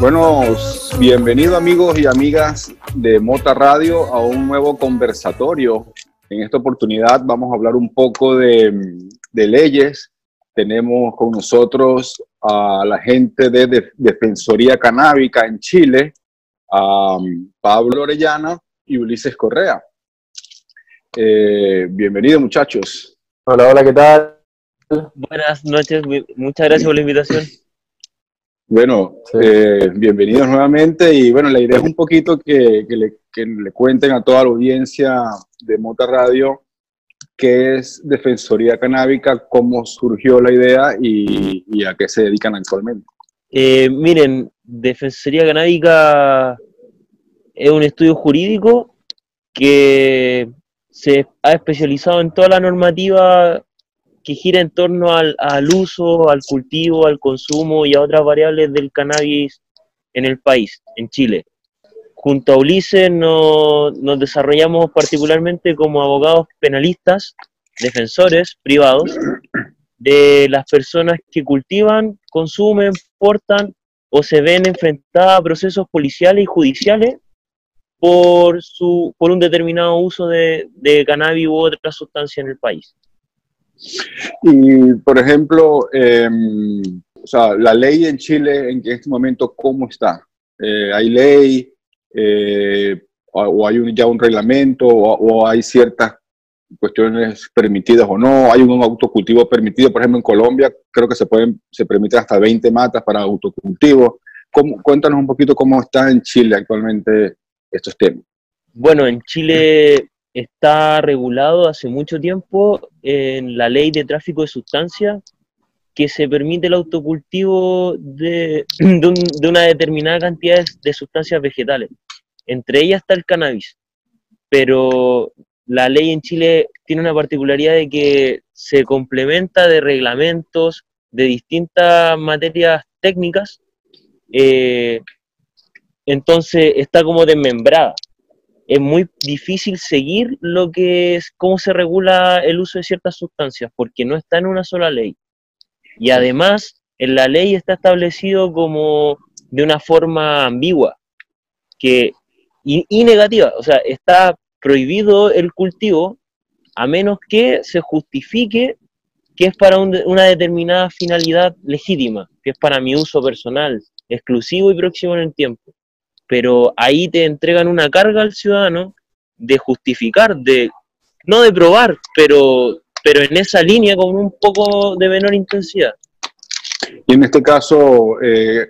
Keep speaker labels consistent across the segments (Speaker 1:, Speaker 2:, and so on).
Speaker 1: Bueno, bienvenidos amigos y amigas de Mota Radio a un nuevo conversatorio. En esta oportunidad vamos a hablar un poco de, leyes. Tenemos con nosotros a la gente de, Defensoría Canábica en Chile, um, Pablo Orellana y Ulises Correa. Eh, bienvenidos muchachos.
Speaker 2: Hola, hola, ¿qué tal?
Speaker 3: Buenas noches, muchas gracias por la invitación.
Speaker 1: Bueno, eh, bienvenidos nuevamente y bueno, la idea es un poquito que, le, cuenten a toda la audiencia de Mota Radio qué es Defensoría Canábica, cómo surgió la idea y, a qué se dedican actualmente.
Speaker 3: Eh, miren, Defensoría Canábica es un estudio jurídico que se ha especializado en toda la normativa que gira en torno al, uso, al cultivo, al consumo y a otras variables del cannabis en el país, en Chile. Junto a Ulises nos, desarrollamos particularmente como abogados penalistas, defensores privados de las personas que cultivan, consumen, portan o se ven enfrentadas a procesos policiales y judiciales por, su, por un determinado uso de, de cannabis u otra sustancia en el país.
Speaker 1: Y, por ejemplo, em, o sea, la ley en Chile en este momento, ¿cómo está? Eh, ¿Hay ley? Eh, o, hay un, ya un reglamento? O, hay ciertas cuestiones permitidas o no? ¿Hay un autocultivo permitido? Por ejemplo, en Colombia creo que se, pueden, se permiten hasta 20 matas para autocultivo. ¿Cómo, cuéntanos un poquito cómo está en Chile actualmente estos temas.
Speaker 3: Bueno, en Chile está regulado hace mucho tiempo en la ley de tráfico de sustancias que se permite el autocultivo de, de, una determinada cantidad de, sustancias vegetales. Entre ellas está el cannabis. Pero la ley en Chile tiene una particularidad de que se complementa de reglamentos de distintas materias técnicas. Eh, entonces está como desmembrada es muy difícil seguir lo que es, cómo se regula el uso de ciertas sustancias, porque no está en una sola ley. Y además, en la ley está establecido como de una forma ambigua que, y, negativa, o sea, está prohibido el cultivo a menos que se justifique que es para una determinada finalidad legítima, que es para mi uso personal, exclusivo y próximo en el tiempo pero ahí te entregan una carga al ciudadano de justificar, de no de probar, pero, pero en esa línea con un poco de menor intensidad.
Speaker 1: Y en este caso, eh,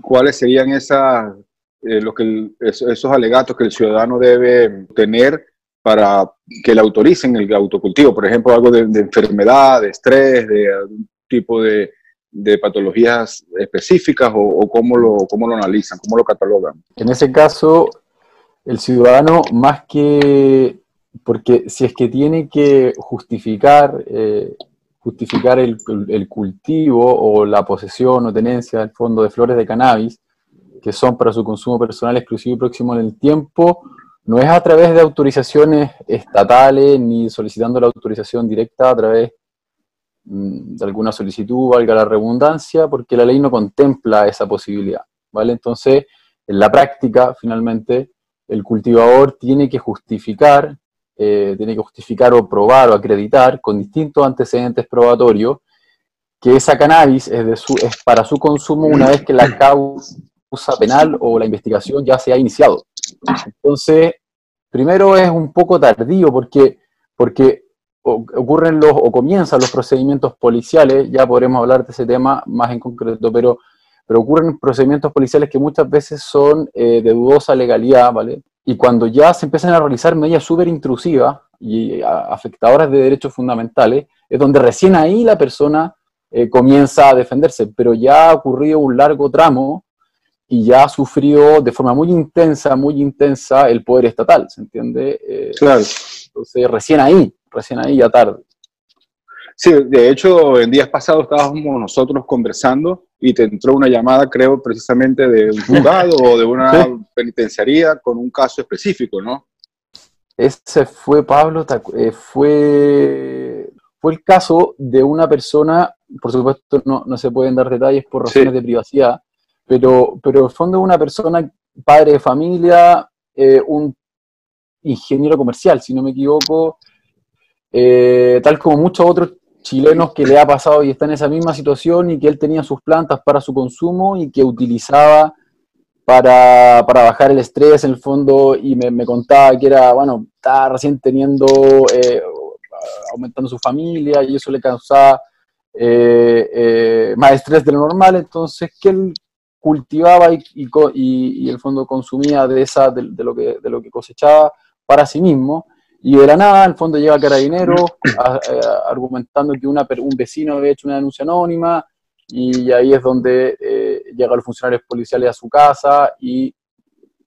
Speaker 1: ¿cuáles serían esas, eh, lo que esos alegatos que el ciudadano debe tener para que le autoricen el autocultivo? Por ejemplo, algo de enfermedad, de estrés, de algún tipo de, de patologías específicas o, cómo, lo, cómo lo analizan, cómo lo catalogan?
Speaker 2: En ese caso, el ciudadano más que, porque si es que tiene que justificar, eh, justificar el, cultivo o la posesión o tenencia del fondo de flores de cannabis, que son para su consumo personal exclusivo y próximo en el tiempo, no es a través de autorizaciones estatales ni solicitando la autorización directa a través Mm, de alguna solicitud, valga la redundancia, porque la ley no contempla esa posibilidad, ¿vale? Entonces, en la práctica, finalmente, el cultivador tiene que justificar, eh, tiene que justificar o probar o acreditar con distintos antecedentes probatorios que esa cannabis es, de su, es para su consumo una vez que la causa penal o la investigación ya se ha iniciado. Entonces, primero es un poco tardío porque, ocurren los, o comienzan los procedimientos policiales, ya podremos hablar de ese tema más en concreto, pero, ocurren procedimientos policiales que muchas veces son eh, de dudosa legalidad, ¿vale? Y cuando ya se empiezan a realizar medidas súper intrusivas y afectadoras de derechos fundamentales, es donde recién ahí la persona eh, comienza a defenderse, pero ya ha ocurrido un largo tramo y ya ha sufrido de forma muy intensa, muy intensa el poder estatal, ¿se entiende?
Speaker 1: Eh, claro.
Speaker 2: Entonces, recién ahí, recién ahí ya tarde.
Speaker 1: Sí, de hecho, en días pasados estábamos nosotros conversando y te entró una llamada, creo, precisamente de un juzgado o de una penitenciaría con un caso específico, ¿no?
Speaker 2: Ese fue, Pablo, eh, fue, fue el caso de una persona, por supuesto no, no se pueden dar detalles por razones de privacidad, pero, pero en el fondo una persona, padre de familia, eh, un ingeniero comercial, si no me equivoco, eh, tal como muchos otros chilenos que le ha pasado y está en esa misma situación y que él tenía sus plantas para su consumo y que utilizaba para, bajar el estrés en el fondo y me, contaba que era, bueno, estaba recién teniendo, eh, aumentando su familia y eso le causaba eh, más estrés de lo normal, entonces que él cultivaba y, y, el fondo consumía de, esa, de, lo que, de lo que cosechaba para sí mismo y de la nada, el fondo llega Carabinero eh, argumentando que un vecino había hecho una denuncia anónima y ahí es donde eh, llegan los funcionarios policiales a su casa y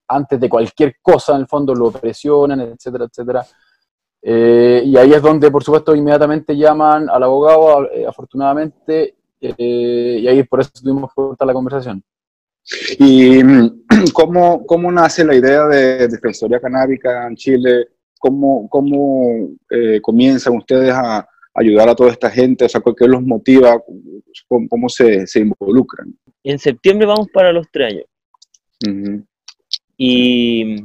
Speaker 2: antes de cualquier cosa, en el fondo, lo presionan, etcétera, etcétera. Eh, y ahí es donde, por supuesto, inmediatamente llaman al abogado, afortunadamente, y ahí por eso tuvimos que cortar la conversación.
Speaker 1: ¿Y cómo, cómo nace la idea de Defensoría Canábica en Chile? ¿Cómo, cómo eh, comienzan ustedes a ayudar a toda esta gente? O sea, ¿qué los motiva? ¿Cómo, se, se, involucran?
Speaker 3: En septiembre vamos para los tres años. Y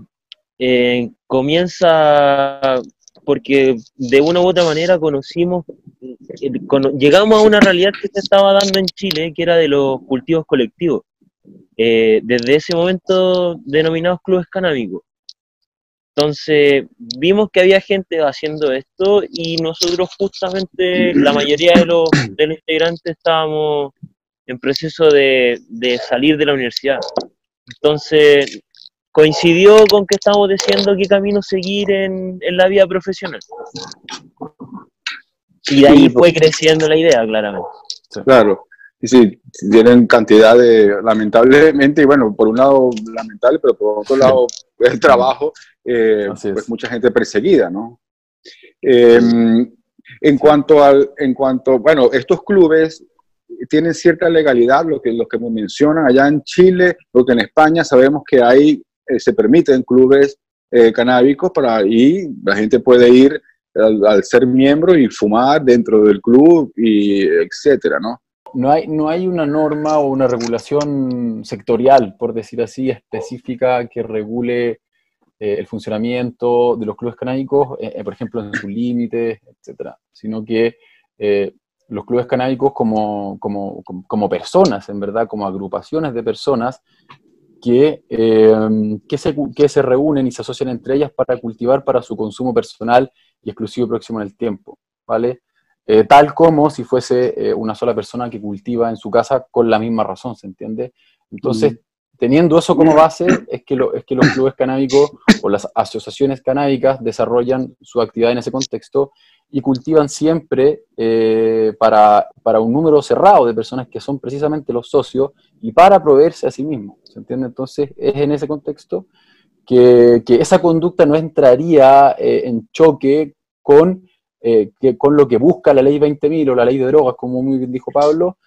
Speaker 3: eh, comienza porque de una u otra manera conocimos, eh, llegamos a una realidad que se estaba dando en Chile, que era de los cultivos colectivos. Desde ese momento denominados clubes canábicos. Entonces vimos que había gente haciendo esto y nosotros justamente, la mayoría de los, integrantes estábamos en proceso de, salir de la universidad. Entonces coincidió con que estábamos diciendo qué camino seguir en, la vida profesional. Y de ahí fue creciendo la idea, claramente.
Speaker 1: Claro. Y sí, tienen cantidad de, lamentablemente, y bueno, por un lado lamentable, pero por otro lado el trabajo, eh, pues mucha gente perseguida, ¿no? Em, en cuanto al, en cuanto, bueno, estos clubes tienen cierta legalidad, lo que, lo que me mencionan allá en Chile, porque en España sabemos que hay, eh, se permiten clubes eh, canábicos para, y la gente puede ir al, al, ser miembro y fumar dentro del club y etcétera, ¿no?
Speaker 2: No hay, no hay una norma o una regulación sectorial, por decir así, específica que regule eh, el funcionamiento de los clubes canábicos, eh, eh, por ejemplo, en sus límites, etcétera, sino que los clubes canábicos como, como, como, personas, en verdad, como agrupaciones de personas que, que, se, que se reúnen y se asocian entre ellas para cultivar para su consumo personal y exclusivo próximo en el tiempo, ¿vale? Eh, tal como si fuese eh, una sola persona que cultiva en su casa con la misma razón, ¿se entiende? Entonces, mm. teniendo eso como base, es que, es que los clubes canábicos o las asociaciones canábicas desarrollan su actividad en ese contexto y cultivan siempre eh, para, un número cerrado de personas que son precisamente los socios y para proveerse a sí mismos, ¿se entiende? Entonces, es en ese contexto que, que esa conducta no entraría en choque con eh, que, con lo que busca la ley 20.000 o la ley de drogas, como muy bien dijo Pablo,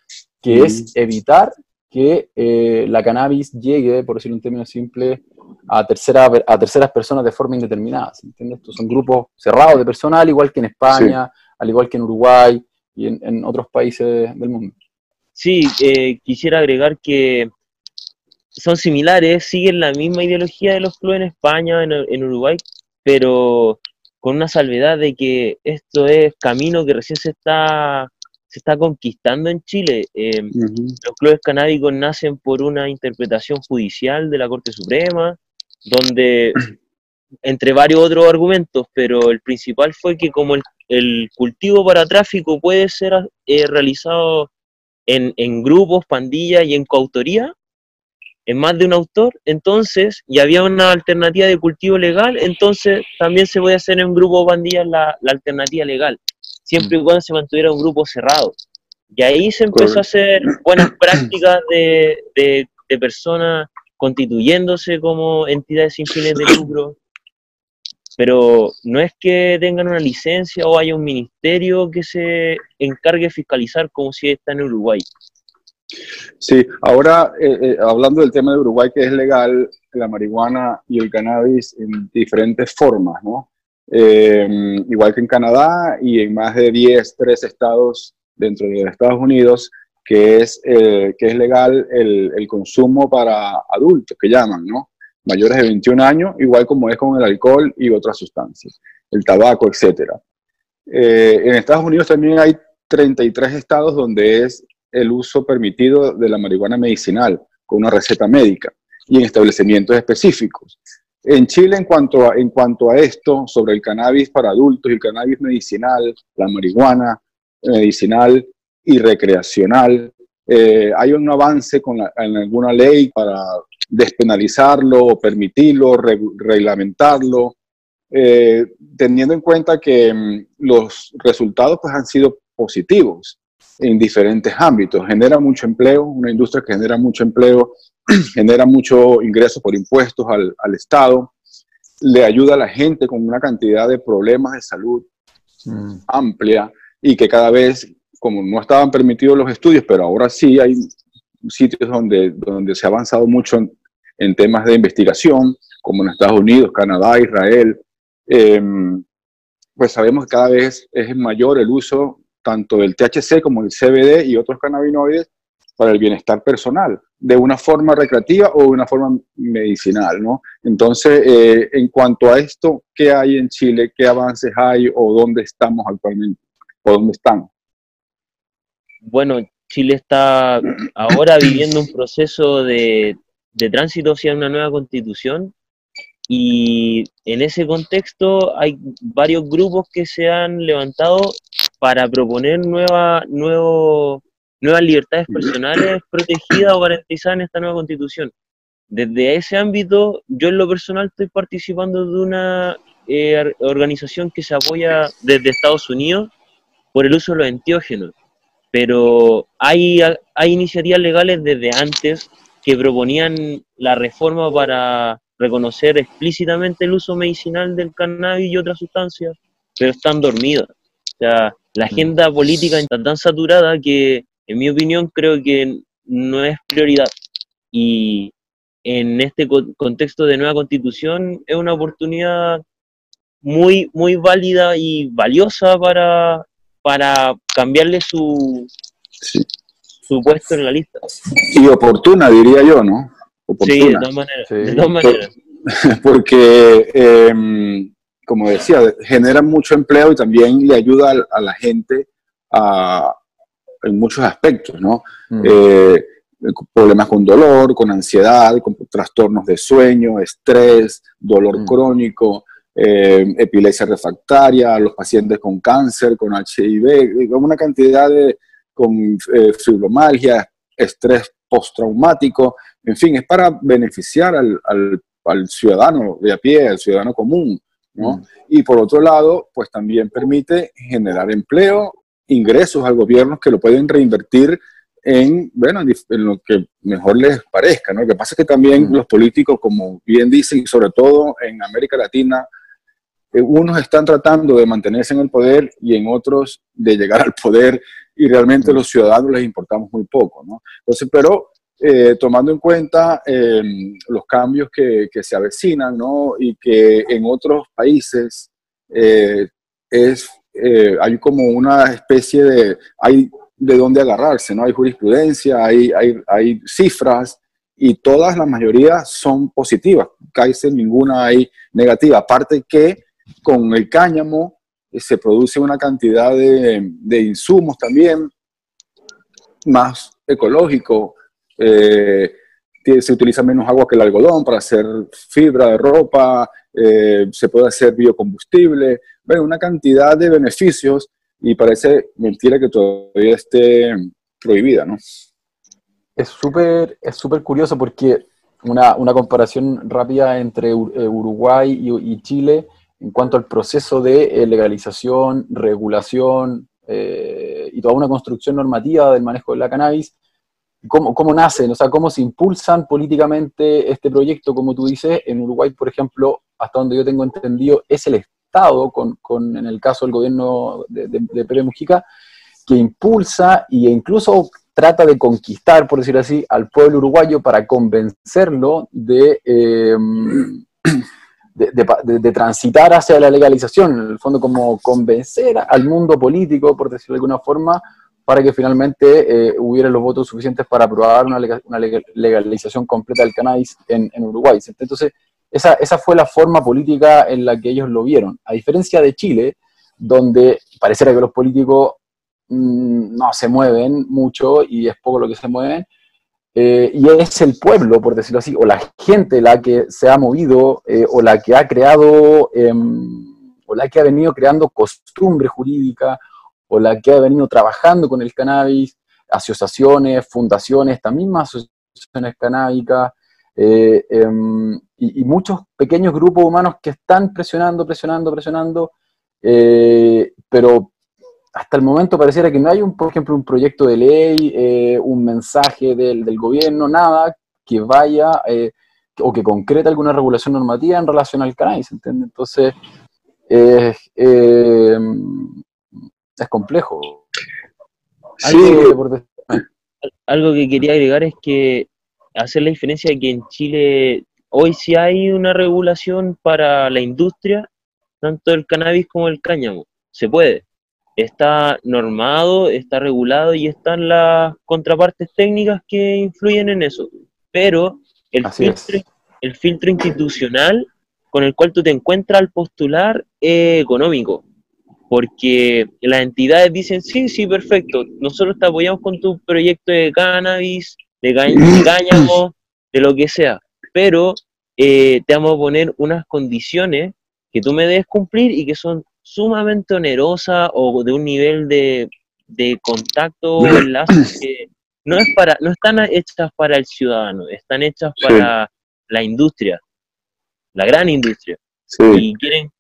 Speaker 2: que es evitar que eh, la cannabis llegue, por decirlo en términos simples, a, tercera, a terceras personas de forma indeterminada. ¿entiendes? Estos son grupos cerrados de personas, al igual que en España, al igual que en Uruguay y en, otros países del mundo.
Speaker 3: Sí, eh, quisiera agregar que son similares, siguen la misma ideología de los clubes en España, en, en Uruguay, pero con una salvedad de que esto es camino que recién se está, se está conquistando en Chile. Em, los clubes canábicos nacen por una interpretación judicial de la Corte Suprema, donde, entre varios otros argumentos, pero el principal fue que como el, cultivo para tráfico puede ser eh, realizado en, en grupos, pandillas y en coautoría, en más de un autor, entonces, y había una alternativa de cultivo legal, entonces también se puede hacer en un grupo pandillas la, alternativa legal, siempre y mm. cuando se mantuviera un grupo cerrado. Y ahí se empezó a hacer buenas prácticas de, de, personas constituyéndose como entidades sin fines de lucro. pero no es que tengan una licencia o haya un ministerio que se encargue de fiscalizar como si está en Uruguay.
Speaker 1: Sí, ahora eh, eh, hablando del tema de Uruguay, que es legal la marihuana y el cannabis en diferentes formas, ¿no? Eh, igual que en Canadá y en más de 10, 3 estados dentro de Estados Unidos, que es, que es legal el, el, consumo para adultos, que llaman, ¿no? Mayores de 21 años, igual como es con el alcohol y otras sustancias, el tabaco, etc. en Estados Unidos también hay 33 estados donde es el uso permitido de la marihuana medicinal con una receta médica y en establecimientos específicos. En Chile, en cuanto a, en cuanto a esto, sobre el cannabis para adultos el cannabis medicinal, la marihuana medicinal y recreacional, eh, hay un avance con en alguna ley para despenalizarlo permitirlo, reglamentarlo, eh, teniendo en cuenta que mm, los resultados pues, han sido positivos en diferentes ámbitos. Genera mucho empleo, una industria que genera mucho empleo, genera mucho ingreso por impuestos al, al, Estado, le ayuda a la gente con una cantidad de problemas de salud mm. amplia y que cada vez, como no estaban permitidos los estudios, pero ahora sí hay sitios donde, donde se ha avanzado mucho en, temas de investigación, como en Estados Unidos, Canadá, Israel, em, pues sabemos que cada vez es mayor el uso tanto del THC como el CBD y otros cannabinoides para el bienestar personal, de una forma recreativa o de una forma medicinal, ¿no? Entonces, eh, en cuanto a esto, ¿qué hay en Chile? ¿Qué avances hay o dónde estamos actualmente? ¿O dónde están?
Speaker 3: Bueno, Chile está ahora viviendo un proceso de, de tránsito hacia una nueva constitución y en ese contexto hay varios grupos que se han levantado para proponer nueva, nuevo, nuevas libertades personales protegidas o garantizadas en esta nueva constitución. Desde ese ámbito, yo en lo personal estoy participando de una eh, organización que se apoya desde Estados Unidos por el uso de los enteógenos, pero hay, hay iniciativas legales desde antes que proponían la reforma para reconocer explícitamente el uso medicinal del cannabis y otras sustancias, pero están dormidas. O sea, la agenda política está tan saturada que, en mi opinión, creo que no es prioridad. Y en este contexto de nueva constitución es una oportunidad muy, muy válida y valiosa para, para cambiarle su, su puesto en la lista.
Speaker 1: Y oportuna, diría yo, ¿no?
Speaker 3: Sí, de todas maneras. De todas maneras.
Speaker 1: Porque eh, como decía, genera mucho empleo y también le ayuda a, la gente en muchos aspectos, ¿no? Mm. Eh, problemas con dolor, con ansiedad, con trastornos de sueño, estrés, dolor mm. crónico, eh, epilepsia refractaria, los pacientes con cáncer, con HIV, con una cantidad de, con eh, fibromialgia, estrés postraumático, en fin, es para beneficiar al, al ciudadano de a pie, al ciudadano común. ¿no? Mm. Y por otro lado, pues también permite generar empleo, ingresos al gobierno que lo pueden reinvertir en, bueno, en lo que mejor les parezca, ¿no? Lo que pasa es que también mm. los políticos, como bien dicen, sobre todo en América Latina, eh, unos están tratando de mantenerse en el poder y en otros de llegar al poder y realmente mm. los ciudadanos les importamos muy poco, ¿no? Entonces, pero eh, tomando en cuenta em, los cambios que, se avecinan, ¿no? Y que en otros países eh, es, eh, hay como una especie de, hay de dónde agarrarse, ¿no? Hay jurisprudencia, hay, hay, cifras y todas, la mayoría son positivas, casi ninguna hay negativa, aparte que con el cáñamo se produce una cantidad de, de insumos también más ecológicos, eh, se utiliza menos agua que el algodón para hacer fibra de ropa, eh, se puede hacer biocombustible, bueno, una cantidad de beneficios y parece mentira que todavía esté prohibida, ¿no?
Speaker 2: Es súper es súper curioso porque una, una, comparación rápida entre eh, Uruguay y, Chile en cuanto al proceso de legalización, regulación y toda una construcción normativa del manejo de la cannabis cómo, cómo nacen, o sea, cómo se impulsan políticamente este proyecto, como tú dices, en Uruguay, por ejemplo, hasta donde yo tengo entendido, es el Estado, con, con en el caso del gobierno de, de, Pérez Mujica, que impulsa e incluso trata de conquistar, por decirlo así, al pueblo uruguayo para convencerlo de, eh, de, transitar hacia la legalización, en el fondo como convencer al mundo político, por decirlo de alguna forma, para que finalmente eh, hubiera los votos suficientes para aprobar una, legalización completa del cannabis en, Uruguay. Entonces, esa, esa, fue la forma política en la que ellos lo vieron. A diferencia de Chile, donde pareciera que los políticos mm, no se mueven mucho y es poco lo que se mueven, eh, y es el pueblo, por decirlo así, o la gente la que se ha movido eh, o la que ha creado, em, o la que ha venido creando costumbre jurídica o la que ha venido trabajando con el cannabis, asociaciones, fundaciones, también mismas asociaciones canábicas, eh, em, y, muchos pequeños grupos humanos que están presionando, presionando, presionando, eh, pero hasta el momento pareciera que no hay, un, por ejemplo, un proyecto de ley, eh, un mensaje del, del, gobierno, nada que vaya o que concrete alguna regulación normativa en relación al cannabis, ¿entiendes? Entonces, es complejo.
Speaker 3: Algo, que quería agregar es que hacer la diferencia de que en Chile hoy sí hay una regulación para la industria, tanto el cannabis como el cáñamo. Se puede. Está normado, está regulado y están las contrapartes técnicas que influyen en eso. Pero el, filtro, el filtro institucional con el cual tú te encuentras al postular es económico porque las entidades dicen, sí, sí, perfecto, nosotros te apoyamos con tu proyecto de cannabis, de, cáñamo, de lo que sea, pero eh, te vamos a poner unas condiciones que tú me debes cumplir y que son sumamente onerosas o de un nivel de, contacto o enlace que no, es para, no están hechas para el ciudadano, están hechas para la industria, la gran industria. Y quieren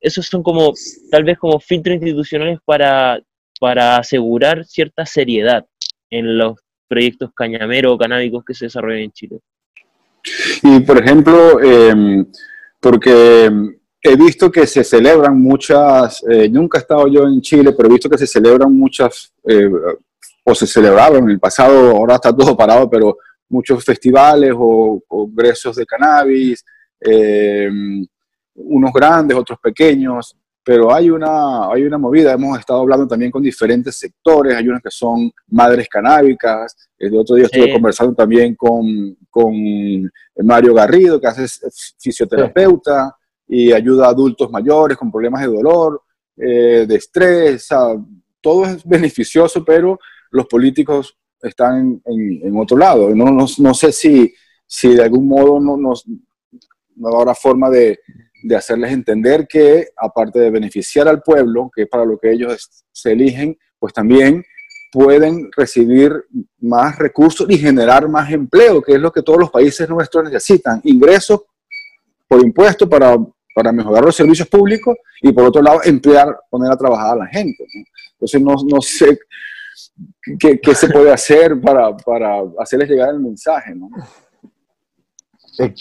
Speaker 3: esos son como, tal vez como filtros institucionales para, para asegurar cierta seriedad en los proyectos cañameros o canábicos que se desarrollan en Chile.
Speaker 1: Y por ejemplo, em, porque he visto que se celebran muchas, eh, nunca he estado yo en Chile, pero he visto que se celebran muchas, eh, o se celebraron en el pasado, ahora está todo parado, pero muchos festivales o congresos de cannabis. Unos grandes, otros pequeños, pero hay una, hay una movida, hemos estado hablando también con diferentes sectores, hay unos que son madres canábicas, el otro día estuve conversando también con, con, Mario Garrido, que hace fisioterapeuta y ayuda a adultos mayores con problemas de dolor, eh, de estrés, todo es beneficioso, pero los políticos están en, otro lado. No, no, no, sé si, si de algún modo no, nos, no habrá forma de, de hacerles entender que, aparte de beneficiar al pueblo, que es para lo que ellos se eligen, pues también pueden recibir más recursos y generar más empleo, que es lo que todos los países nuestros necesitan. Ingresos por impuestos para, para mejorar los servicios públicos y por otro lado emplear, poner a trabajar a la gente. Entonces no, no sé qué, qué, se puede hacer para, para hacerles llegar el mensaje. ¿no?
Speaker 2: Eh,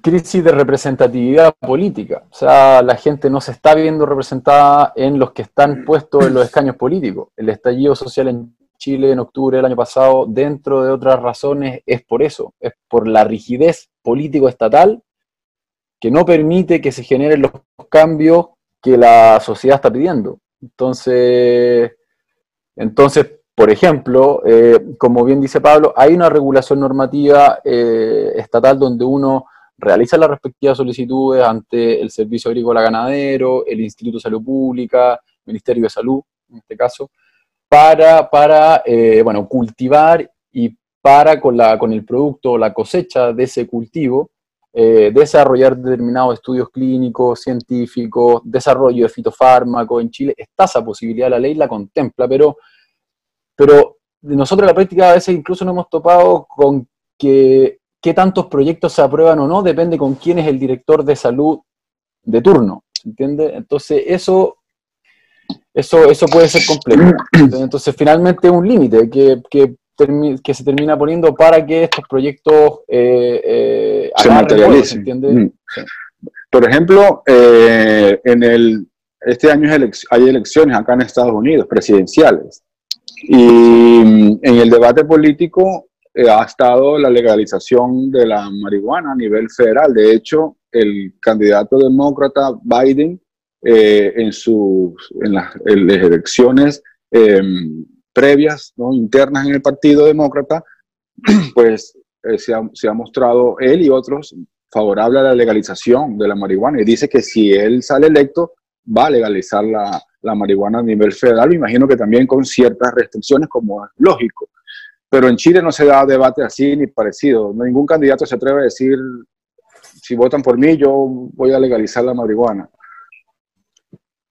Speaker 2: crisis de representatividad política. O sea, la gente no se está viendo representada en los que están puestos en los escaños políticos. El estallido social en Chile en octubre del año pasado, dentro de otras razones, es por eso, es por la rigidez político-estatal que no permite que se generen los cambios que la sociedad está pidiendo. Entonces, entonces por ejemplo, eh, como bien dice Pablo, hay una regulación normativa eh, estatal donde uno realiza las respectivas solicitudes ante el Servicio Agrícola Ganadero, el Instituto de Salud Pública, Ministerio de Salud, en este caso, para, para eh, bueno, cultivar y para con, la, con el producto o la cosecha de ese cultivo, desarrollar determinados estudios clínicos, científicos, desarrollo de fitofármacos en Chile. Está esa posibilidad, la ley la contempla, pero pero nosotros en la práctica a veces incluso nos hemos topado con que qué tantos proyectos se aprueban o no depende con quién es el director de salud de turno, ¿se entiende? Entonces eso, eso, eso puede ser complejo. Entonces finalmente un límite que, que se termina poniendo para que estos proyectos eh, eh,
Speaker 1: se materialicen. Mm. Por ejemplo, eh, en el, este año hay elecciones acá en Estados Unidos, presidenciales, y mm, en el debate político ha estado la legalización de la marihuana a nivel federal. De hecho, el candidato demócrata Biden en, sus, en, las, elecciones em, previas, ¿no? internas en el Partido Demócrata, pues eh, se, ha, se, ha, mostrado él y otros favorable a la legalización de la marihuana y dice que si él sale electo va a legalizar la, la marihuana a nivel federal, me imagino que también con ciertas restricciones como es lógico. Pero en Chile no se da debate así ni parecido. Ningún candidato se atreve a decir, si votan por mí, yo voy a legalizar la marihuana.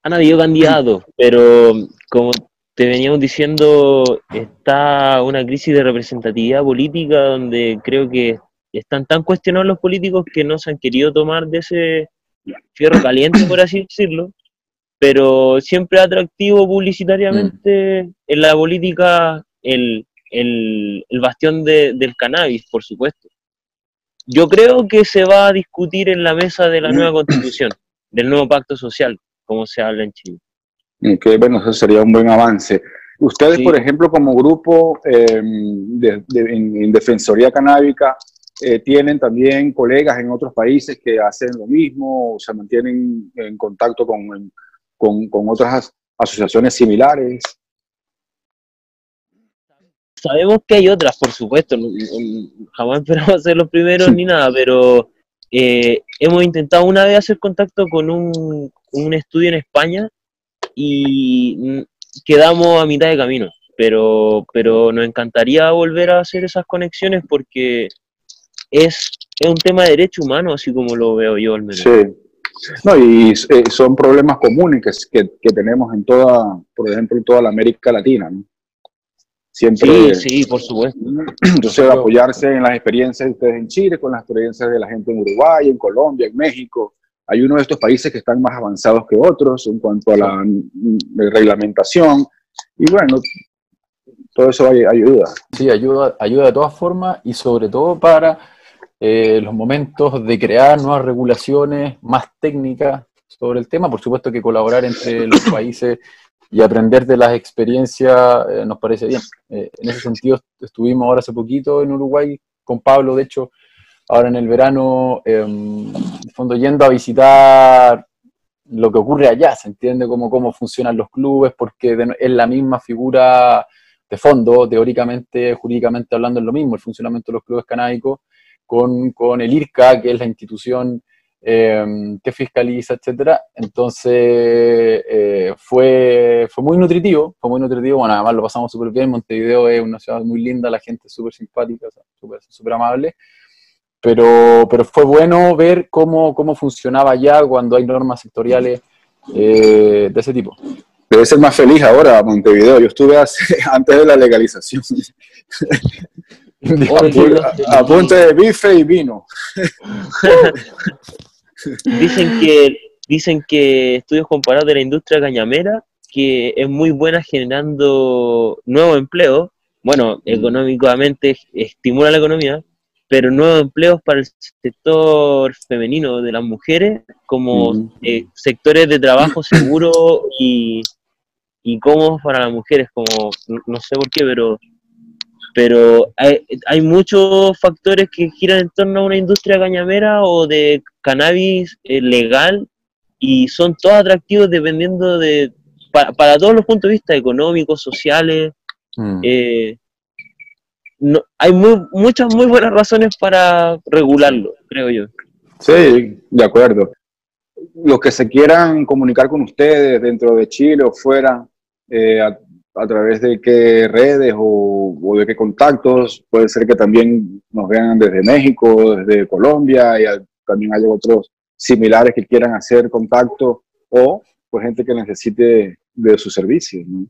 Speaker 3: Han habido candidatos, pero como te veníamos diciendo, está una crisis de representatividad política donde creo que están tan cuestionados los políticos que no se han querido tomar de ese fierro caliente, por así decirlo, pero siempre atractivo publicitariamente mm. en la política el, el, bastión del cannabis, por supuesto. Yo creo que se va a discutir en la mesa de la nueva constitución, del nuevo pacto social, como se habla en Chile.
Speaker 1: Que bueno, eso sería un buen avance. Ustedes, por ejemplo, como grupo em, de, en, Defensoría Canábica, eh, tienen también colegas en otros países que hacen lo mismo, o se mantienen en contacto con, con, con otras asociaciones similares.
Speaker 3: Sabemos que hay otras, por supuesto, jamás esperamos ser los primeros ni nada, pero eh, hemos intentado una vez hacer contacto con un, un estudio en España y quedamos a mitad de camino, pero, pero nos encantaría volver a hacer esas conexiones porque es, es un tema de derecho humano, así como lo veo yo al menos.
Speaker 1: Sí. No, y eh, son problemas comunes que, que, tenemos en toda, por ejemplo, en toda la América Latina. ¿no?
Speaker 3: Siempre, sí, sí, por supuesto.
Speaker 1: Entonces, apoyarse en las experiencias de ustedes en Chile, con las experiencias de la gente en Uruguay, en Colombia, en México, hay uno de estos países que están más avanzados que otros en cuanto a la reglamentación. Y bueno, todo eso ayuda.
Speaker 2: Sí, ayuda, ayuda de todas formas y sobre todo para eh, los momentos de crear nuevas regulaciones más técnicas sobre el tema. Por supuesto que colaborar entre los países y aprender de las experiencias eh, nos parece bien. Eh, en ese sentido, estuvimos ahora hace poquito en Uruguay con Pablo, de hecho, ahora en el verano, em, en fondo yendo a visitar lo que ocurre allá, se entiende cómo, cómo funcionan los clubes, porque es la misma figura de fondo, teóricamente, jurídicamente hablando, es lo mismo, el funcionamiento de los clubes canábicos, con, con el IRCA, que es la institución em, que fiscaliza, etcétera. Entonces, eh, fue, fue muy nutritivo, fue muy nutritivo, bueno, además lo pasamos súper bien, Montevideo es una ciudad muy linda, la gente es súper simpática, súper amable, pero, pero fue bueno ver cómo, cómo funcionaba ya cuando hay normas sectoriales eh, de ese tipo.
Speaker 1: Debe ser más feliz ahora Montevideo. Yo estuve antes de la legalización. a, punto de bife y vino.
Speaker 3: dicen que dicen que estudios comparados de la industria cañamera que es muy buena generando nuevos empleos. Bueno, mm. económicamente estimula la economía, pero nuevos empleos para el sector femenino de las mujeres como eh, sectores de trabajo seguro y, y cómodos para las mujeres, como no, sé por qué, pero pero hay, hay, muchos factores que giran en torno a una industria cañamera o de cannabis eh, legal y son todos atractivos dependiendo de, para, todos los puntos de vista económicos, sociales, mm. eh, no, hay muchas muy buenas razones para regularlo, creo yo.
Speaker 1: Sí, de acuerdo. Los que se quieran comunicar con ustedes dentro de Chile o fuera, eh, a, través de qué redes o, de qué contactos, puede ser que también nos vean desde México, desde Colombia, y también hay otros similares que quieran hacer contacto o pues gente que necesite de sus servicios. ¿no?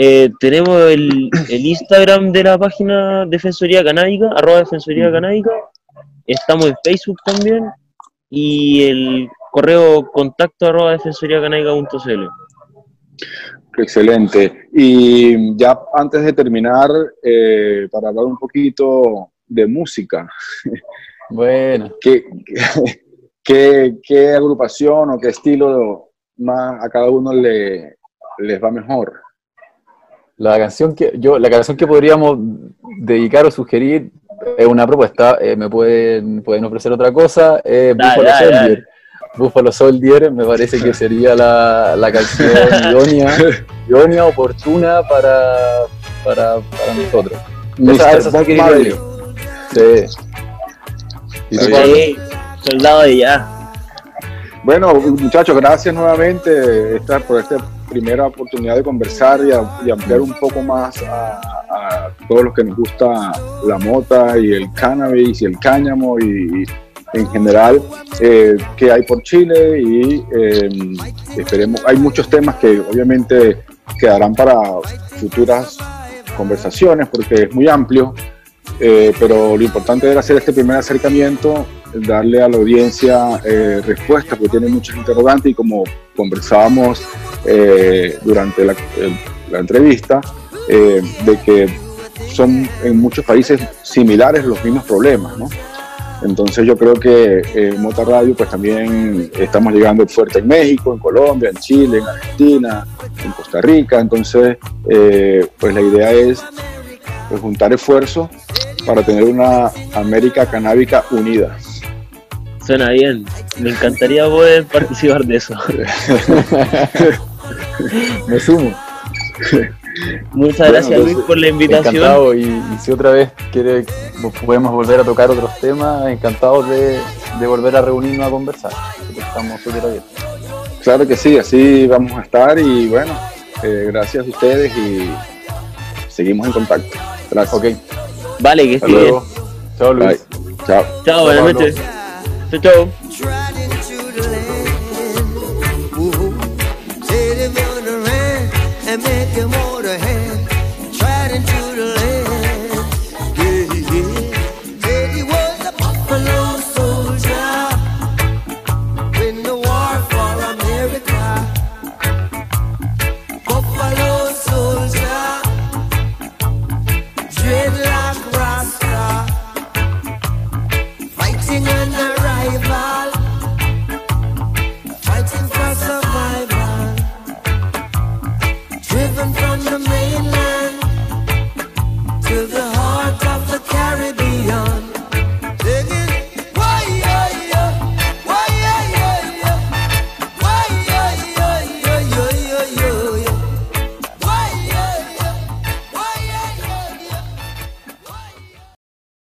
Speaker 3: Eh, tenemos el, Instagram de la página Defensoría Canábica, arroba Defensoría Canábica. Estamos en Facebook también. Y el correo contacto arroba defensoriacanábica.cl.
Speaker 1: Excelente. Y ya antes de terminar, eh, para hablar un poquito de música.
Speaker 2: Bueno.
Speaker 1: ¿Qué, qué, qué agrupación o qué estilo más a cada uno le, les va mejor?
Speaker 2: La canción que yo, la canción que podríamos dedicar o sugerir es una propuesta. eh, me pueden, pueden ofrecer otra cosa. Eh,
Speaker 3: dale.
Speaker 2: Buffalo Soldier me parece que sería la, la canción idónea, idónea, oportuna para, para, para nosotros.
Speaker 1: Mr. Bob Marley.
Speaker 2: Sí.
Speaker 3: Soldado de ya.
Speaker 1: Bueno, muchachos, gracias nuevamente por esta primera oportunidad de conversar y, a- y ampliar un poco más a, a todos los que nos gusta la mota y el cannabis y el cáñamo y, y en general eh, que hay por Chile y eh, esperemos, hay muchos temas que obviamente quedarán para futuras conversaciones porque es muy amplio, eh, pero lo importante era hacer este primer acercamiento darle a la audiencia eh, respuestas, porque tiene muchas interrogantes y como conversábamos eh, durante la, la entrevista, eh, de que son en muchos países similares los mismos problemas, ¿no? Entonces yo creo que eh, Mota Radio pues también estamos llegando fuerte en México, en Colombia, en Chile, en Argentina, en Costa Rica, entonces eh, pues la idea es pues, juntar esfuerzos para tener una América canábica unida.
Speaker 3: Suena bien. Me encantaría poder participar de eso.
Speaker 2: Me sumo.
Speaker 3: Muchas
Speaker 2: Bueno,
Speaker 3: gracias Luis
Speaker 2: entonces,
Speaker 3: por la invitación.
Speaker 2: Encantado, y, y si otra vez quiere, podemos volver a tocar otros temas, encantados de, de volver a reunirnos a conversar. Estamos súper abiertos.
Speaker 1: Claro que sí, así vamos a estar y bueno, eh, gracias a ustedes y seguimos en contacto. Gracias.
Speaker 2: Ok,
Speaker 3: Vale, que esté bien.
Speaker 2: luego. Chao Luis.
Speaker 1: Bye. Chao.
Speaker 3: Chao, buenas noches. Chao, chao.